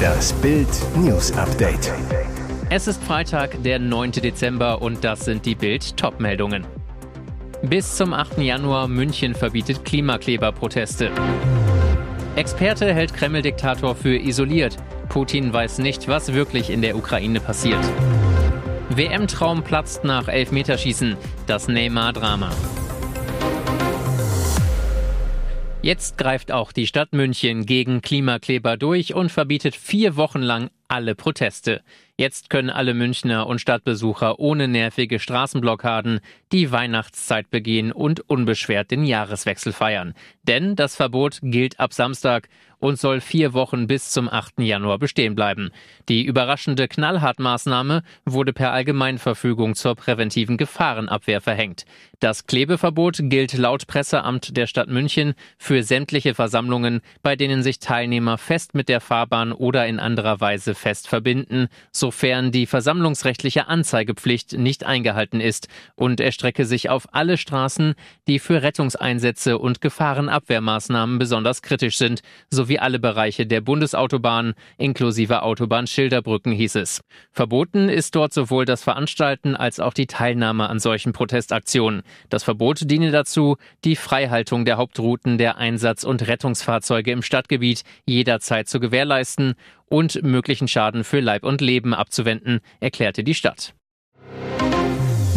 Das Bild News Update. Es ist Freitag, der 9. Dezember und das sind die Bild Topmeldungen. Bis zum 8. Januar München verbietet Klimakleberproteste. Experte hält Kreml-Diktator für isoliert. Putin weiß nicht, was wirklich in der Ukraine passiert. WM-Traum platzt nach Elfmeterschießen. Das Neymar-Drama. Jetzt greift auch die Stadt München gegen Klimakleber durch und verbietet vier Wochen lang alle Proteste. Jetzt können alle Münchner und Stadtbesucher ohne nervige Straßenblockaden die Weihnachtszeit begehen und unbeschwert den Jahreswechsel feiern. Denn das Verbot gilt ab Samstag und soll vier Wochen bis zum 8. Januar bestehen bleiben. Die überraschende Knallhartmaßnahme wurde per Allgemeinverfügung zur präventiven Gefahrenabwehr verhängt. Das Klebeverbot gilt laut Presseamt der Stadt München für sämtliche Versammlungen, bei denen sich Teilnehmer fest mit der Fahrbahn oder in anderer Weise fest verbinden, sofern die versammlungsrechtliche Anzeigepflicht nicht eingehalten ist und erstrecke sich auf alle Straßen, die für Rettungseinsätze und Gefahrenabwehrmaßnahmen besonders kritisch sind, sowie alle Bereiche der Bundesautobahn inklusive Autobahnschilderbrücken hieß es. Verboten ist dort sowohl das Veranstalten als auch die Teilnahme an solchen Protestaktionen. Das Verbot diene dazu, die Freihaltung der Hauptrouten der Einsatz- und Rettungsfahrzeuge im Stadtgebiet jederzeit zu gewährleisten und möglichen Schaden für Leib und Leben abzuwenden, erklärte die Stadt.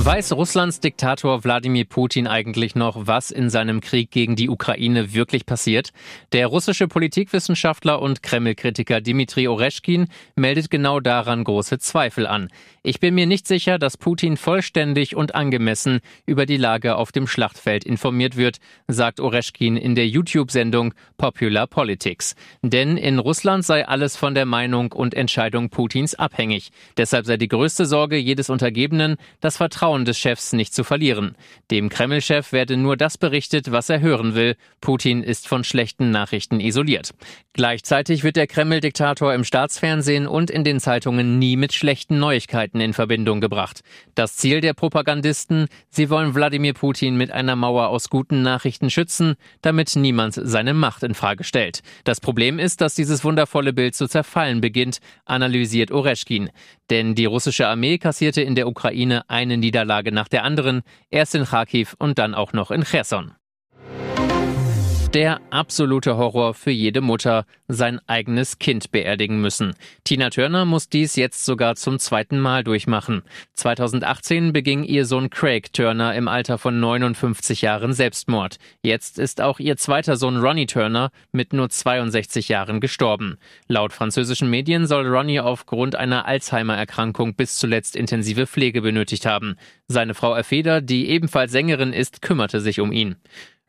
Weiß Russlands Diktator Wladimir Putin eigentlich noch, was in seinem Krieg gegen die Ukraine wirklich passiert? Der russische Politikwissenschaftler und Kreml-Kritiker Dmitri Oreschkin meldet genau daran große Zweifel an. Ich bin mir nicht sicher, dass Putin vollständig und angemessen über die Lage auf dem Schlachtfeld informiert wird, sagt Oreschkin in der YouTube-Sendung Popular Politics. Denn in Russland sei alles von der Meinung und Entscheidung Putins abhängig. Deshalb sei die größte Sorge jedes Untergebenen, das Vertrauen Vertrauen des Chefs nicht zu verlieren. Dem Kreml-Chef werde nur das berichtet, was er hören will. Putin ist von schlechten Nachrichten isoliert. Gleichzeitig wird der Kreml-Diktator im Staatsfernsehen und in den Zeitungen nie mit schlechten Neuigkeiten in Verbindung gebracht. Das Ziel der Propagandisten, sie wollen Wladimir Putin mit einer Mauer aus guten Nachrichten schützen, damit niemand seine Macht in Frage stellt. Das Problem ist, dass dieses wundervolle Bild zu zerfallen beginnt, analysiert Oreschkin. Denn die russische Armee kassierte in der Ukraine eine Niederlage nach der anderen, erst in Kharkiv und dann auch noch in Cherson. Der absolute Horror für jede Mutter, sein eigenes Kind beerdigen müssen. Tina Turner muss dies jetzt sogar zum zweiten Mal durchmachen. 2018 beging ihr Sohn Craig Turner im Alter von 59 Jahren Selbstmord. Jetzt ist auch ihr zweiter Sohn Ronnie Turner mit nur 62 Jahren gestorben. Laut französischen Medien soll Ronnie aufgrund einer Alzheimer-Erkrankung bis zuletzt intensive Pflege benötigt haben. Seine Frau Erfeder, die ebenfalls Sängerin ist, kümmerte sich um ihn.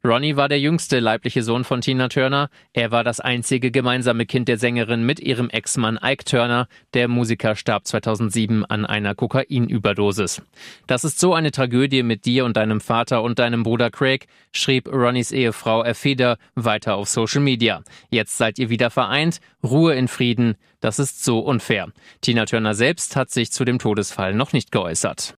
Ronnie war der jüngste leibliche Sohn von Tina Turner. Er war das einzige gemeinsame Kind der Sängerin mit ihrem Ex-Mann Ike Turner. Der Musiker starb 2007 an einer Kokainüberdosis. Das ist so eine Tragödie mit dir und deinem Vater und deinem Bruder Craig, schrieb Ronnies Ehefrau Erfeder weiter auf Social Media. Jetzt seid ihr wieder vereint. Ruhe in Frieden. Das ist so unfair. Tina Turner selbst hat sich zu dem Todesfall noch nicht geäußert.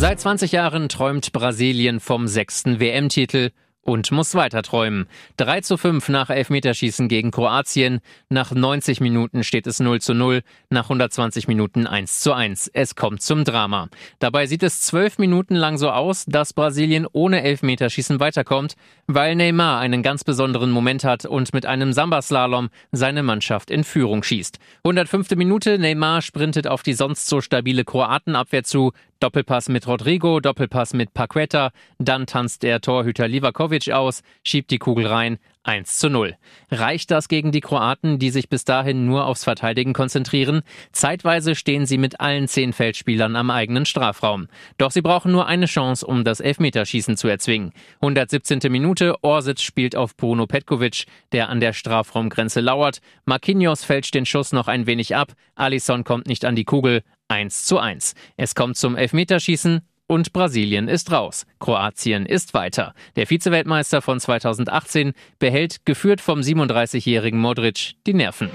Seit 20 Jahren träumt Brasilien vom sechsten WM-Titel und muss weiter träumen. 3 zu 5 nach Elfmeterschießen gegen Kroatien. Nach 90 Minuten steht es 0 zu 0. Nach 120 Minuten 1 zu 1. Es kommt zum Drama. Dabei sieht es zwölf Minuten lang so aus, dass Brasilien ohne Elfmeterschießen weiterkommt, weil Neymar einen ganz besonderen Moment hat und mit einem Samba-Slalom seine Mannschaft in Führung schießt. 105. Minute, Neymar sprintet auf die sonst so stabile Kroatenabwehr zu. Doppelpass mit Rodrigo, Doppelpass mit Paqueta, dann tanzt der Torhüter Livakovic aus, schiebt die Kugel rein, 1 zu 0. Reicht das gegen die Kroaten, die sich bis dahin nur aufs Verteidigen konzentrieren? Zeitweise stehen sie mit allen zehn Feldspielern am eigenen Strafraum. Doch sie brauchen nur eine Chance, um das Elfmeterschießen zu erzwingen. 117. Minute, Orsic spielt auf Bruno Petkovic, der an der Strafraumgrenze lauert. Marquinhos fälscht den Schuss noch ein wenig ab, Alisson kommt nicht an die Kugel, 1 zu 1. Es kommt zum Elfmeterschießen und Brasilien ist raus. Kroatien ist weiter. Der Vizeweltmeister von 2018 behält, geführt vom 37-jährigen Modric, die Nerven.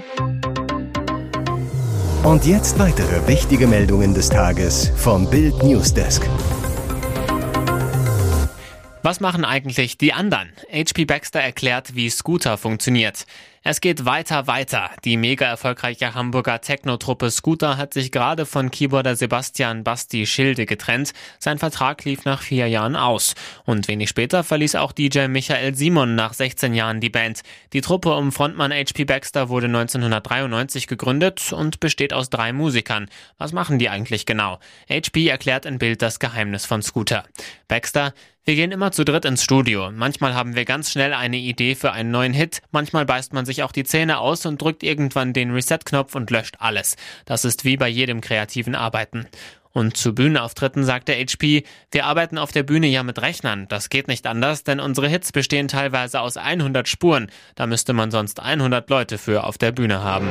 Und jetzt weitere wichtige Meldungen des Tages vom Bild Newsdesk. Was machen eigentlich die anderen? HP Baxter erklärt, wie Scooter funktioniert. Es geht weiter, weiter. Die mega erfolgreiche Hamburger Techno-Truppe Scooter hat sich gerade von Keyboarder Sebastian Basti Schilde getrennt. Sein Vertrag lief nach vier Jahren aus. Und wenig später verließ auch DJ Michael Simon nach 16 Jahren die Band. Die Truppe um Frontmann HP Baxter wurde 1993 gegründet und besteht aus drei Musikern. Was machen die eigentlich genau? HP erklärt in Bild das Geheimnis von Scooter. Baxter, wir gehen immer zu dritt ins Studio. Manchmal haben wir ganz schnell eine Idee für einen neuen Hit, manchmal beißt man sich auch die Zähne aus und drückt irgendwann den Reset-Knopf und löscht alles. Das ist wie bei jedem kreativen Arbeiten. Und zu Bühnenauftritten sagte HP, wir arbeiten auf der Bühne ja mit Rechnern. Das geht nicht anders, denn unsere Hits bestehen teilweise aus 100 Spuren. Da müsste man sonst 100 Leute für auf der Bühne haben.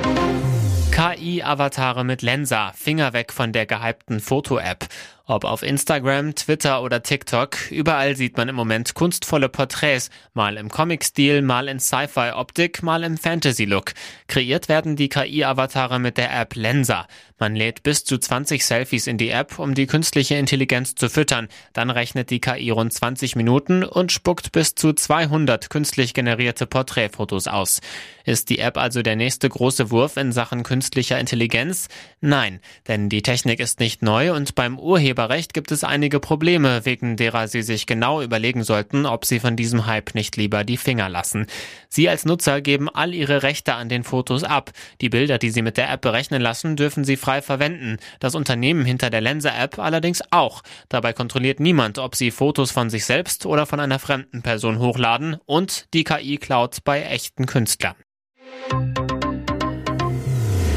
KI-Avatare mit Lensa, Finger weg von der gehypten Foto-App. Ob auf Instagram, Twitter oder TikTok, überall sieht man im Moment kunstvolle Porträts, mal im Comic-Stil, mal in Sci-Fi-Optik, mal im Fantasy-Look. Kreiert werden die KI-Avatare mit der App Lensa. Man lädt bis zu 20 Selfies in die App, um die künstliche Intelligenz zu füttern. Dann rechnet die KI rund 20 Minuten und spuckt bis zu 200 künstlich generierte Porträtfotos aus. Ist die App also der nächste große Wurf in Sachen künstlicher Intelligenz? Nein, denn die Technik ist nicht neu und beim Urheber Urheberrecht gibt es einige Probleme, wegen derer Sie sich genau überlegen sollten, ob Sie von diesem Hype nicht lieber die Finger lassen. Sie als Nutzer geben all Ihre Rechte an den Fotos ab. Die Bilder, die Sie mit der App berechnen lassen, dürfen Sie frei verwenden. Das Unternehmen hinter der Lenser-App allerdings auch. Dabei kontrolliert niemand, ob Sie Fotos von sich selbst oder von einer fremden Person hochladen und die KI klaut bei echten Künstlern.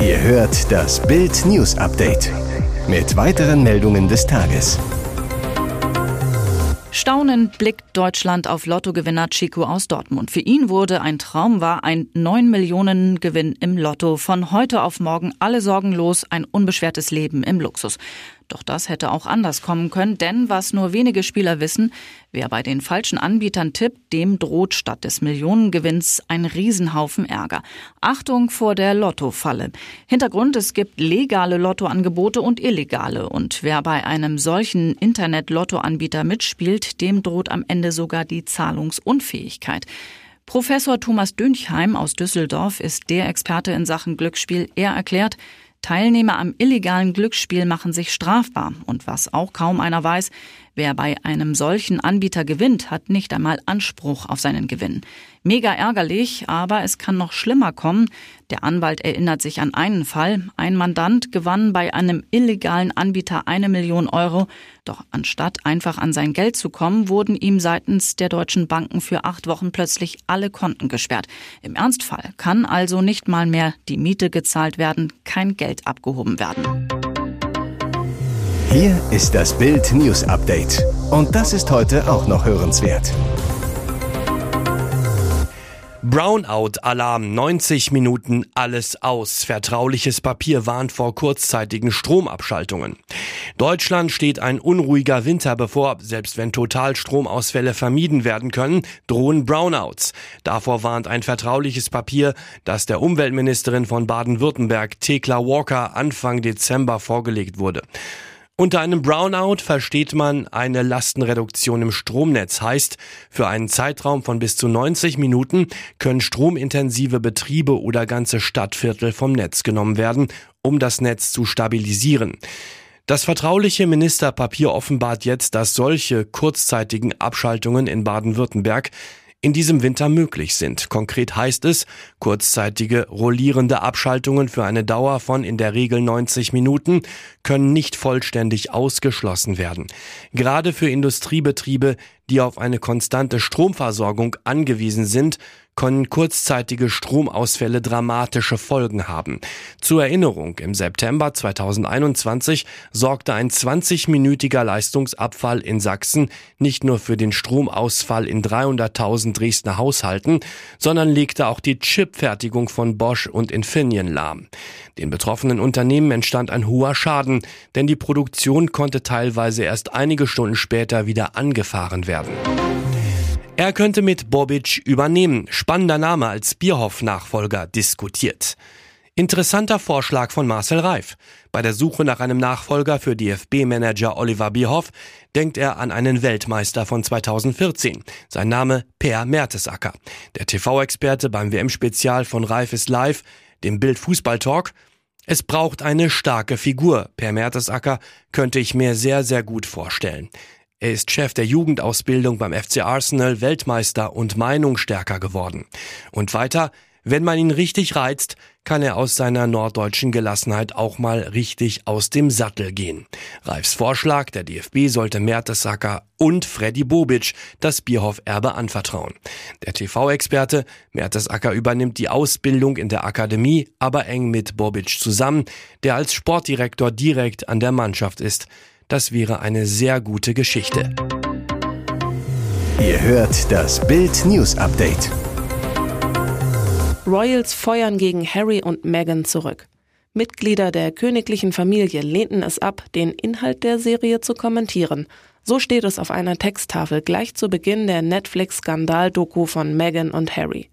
Ihr hört das Bild News Update mit weiteren Meldungen des Tages. Staunend blickt Deutschland auf Lottogewinner Chico aus Dortmund. Für ihn wurde ein Traum wahr, ein 9 Millionen Gewinn im Lotto. Von heute auf morgen alle sorgenlos, ein unbeschwertes Leben im Luxus. Doch das hätte auch anders kommen können, denn was nur wenige Spieler wissen, wer bei den falschen Anbietern tippt, dem droht statt des Millionengewinns ein Riesenhaufen Ärger. Achtung vor der Lottofalle. Hintergrund, es gibt legale Lottoangebote und illegale. Und wer bei einem solchen Internet-Lottoanbieter mitspielt, dem droht am Ende sogar die Zahlungsunfähigkeit. Professor Thomas Dünchheim aus Düsseldorf ist der Experte in Sachen Glücksspiel. Er erklärt, Teilnehmer am illegalen Glücksspiel machen sich strafbar. Und was auch kaum einer weiß, wer bei einem solchen Anbieter gewinnt, hat nicht einmal Anspruch auf seinen Gewinn. Mega ärgerlich, aber es kann noch schlimmer kommen. Der Anwalt erinnert sich an einen Fall. Ein Mandant gewann bei einem illegalen Anbieter eine Million Euro. Doch anstatt einfach an sein Geld zu kommen, wurden ihm seitens der deutschen Banken für acht Wochen plötzlich alle Konten gesperrt. Im Ernstfall kann also nicht mal mehr die Miete gezahlt werden, kein Geld abgehoben werden. Hier ist das Bild News Update. Und das ist heute auch noch hörenswert. Brownout-Alarm, 90 Minuten alles aus. Vertrauliches Papier warnt vor kurzzeitigen Stromabschaltungen. Deutschland steht ein unruhiger Winter bevor. Selbst wenn Totalstromausfälle vermieden werden können, drohen Brownouts. Davor warnt ein vertrauliches Papier, das der Umweltministerin von Baden-Württemberg, Thekla Walker, Anfang Dezember vorgelegt wurde. Unter einem Brownout versteht man eine Lastenreduktion im Stromnetz. Heißt, für einen Zeitraum von bis zu 90 Minuten können stromintensive Betriebe oder ganze Stadtviertel vom Netz genommen werden, um das Netz zu stabilisieren. Das vertrauliche Ministerpapier offenbart jetzt, dass solche kurzzeitigen Abschaltungen in Baden-Württemberg in diesem Winter möglich sind. Konkret heißt es, kurzzeitige rollierende Abschaltungen für eine Dauer von in der Regel 90 Minuten können nicht vollständig ausgeschlossen werden. Gerade für Industriebetriebe, die auf eine konstante Stromversorgung angewiesen sind, können kurzzeitige Stromausfälle dramatische Folgen haben. Zur Erinnerung, im September 2021 sorgte ein 20-minütiger Leistungsabfall in Sachsen nicht nur für den Stromausfall in 300.000 Dresdner Haushalten, sondern legte auch die Chipfertigung von Bosch und Infineon lahm. Den betroffenen Unternehmen entstand ein hoher Schaden, denn die Produktion konnte teilweise erst einige Stunden später wieder angefahren werden. Er könnte mit Bobic übernehmen. Spannender Name als Bierhoff-Nachfolger diskutiert. Interessanter Vorschlag von Marcel Reif. Bei der Suche nach einem Nachfolger für DFB-Manager Oliver Bierhoff denkt er an einen Weltmeister von 2014. Sein Name Per Mertesacker. Der TV-Experte beim WM-Spezial von Reif ist live, dem Bild Fußball Talk. Es braucht eine starke Figur. Per Mertesacker könnte ich mir sehr, sehr gut vorstellen. Er ist Chef der Jugendausbildung beim FC Arsenal, Weltmeister und Meinungsstärker geworden. Und weiter, wenn man ihn richtig reizt, kann er aus seiner norddeutschen Gelassenheit auch mal richtig aus dem Sattel gehen. Reifs Vorschlag, der DFB sollte Mertesacker und Freddy Bobic das Bierhoff-Erbe anvertrauen. Der TV-Experte Mertesacker übernimmt die Ausbildung in der Akademie, aber eng mit Bobic zusammen, der als Sportdirektor direkt an der Mannschaft ist. Das wäre eine sehr gute Geschichte. Ihr hört das Bild News Update. Royals feuern gegen Harry und Meghan zurück. Mitglieder der königlichen Familie lehnten es ab, den Inhalt der Serie zu kommentieren. So steht es auf einer Texttafel gleich zu Beginn der Netflix-Skandal-Doku von Meghan und Harry.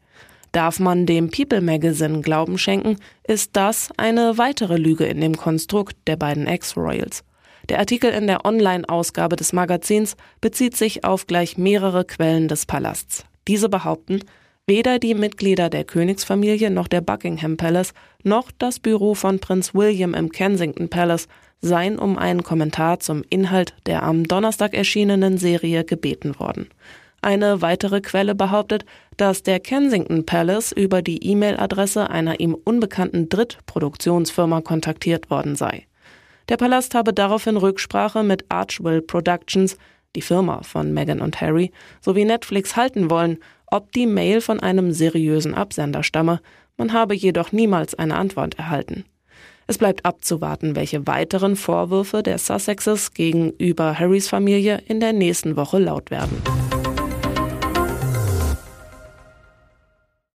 Darf man dem People Magazine Glauben schenken, ist das eine weitere Lüge in dem Konstrukt der beiden Ex-Royals. Der Artikel in der Online-Ausgabe des Magazins bezieht sich auf gleich mehrere Quellen des Palasts. Diese behaupten, Weder die Mitglieder der Königsfamilie noch der Buckingham Palace noch das Büro von Prinz William im Kensington Palace seien um einen Kommentar zum Inhalt der am Donnerstag erschienenen Serie gebeten worden. Eine weitere Quelle behauptet, dass der Kensington Palace über die E-Mail-Adresse einer ihm unbekannten Drittproduktionsfirma kontaktiert worden sei. Der Palast habe daraufhin Rücksprache mit Archwell Productions, die Firma von Meghan und Harry, sowie Netflix halten wollen ob die Mail von einem seriösen Absender stamme, man habe jedoch niemals eine Antwort erhalten. Es bleibt abzuwarten, welche weiteren Vorwürfe der Sussexes gegenüber Harrys Familie in der nächsten Woche laut werden.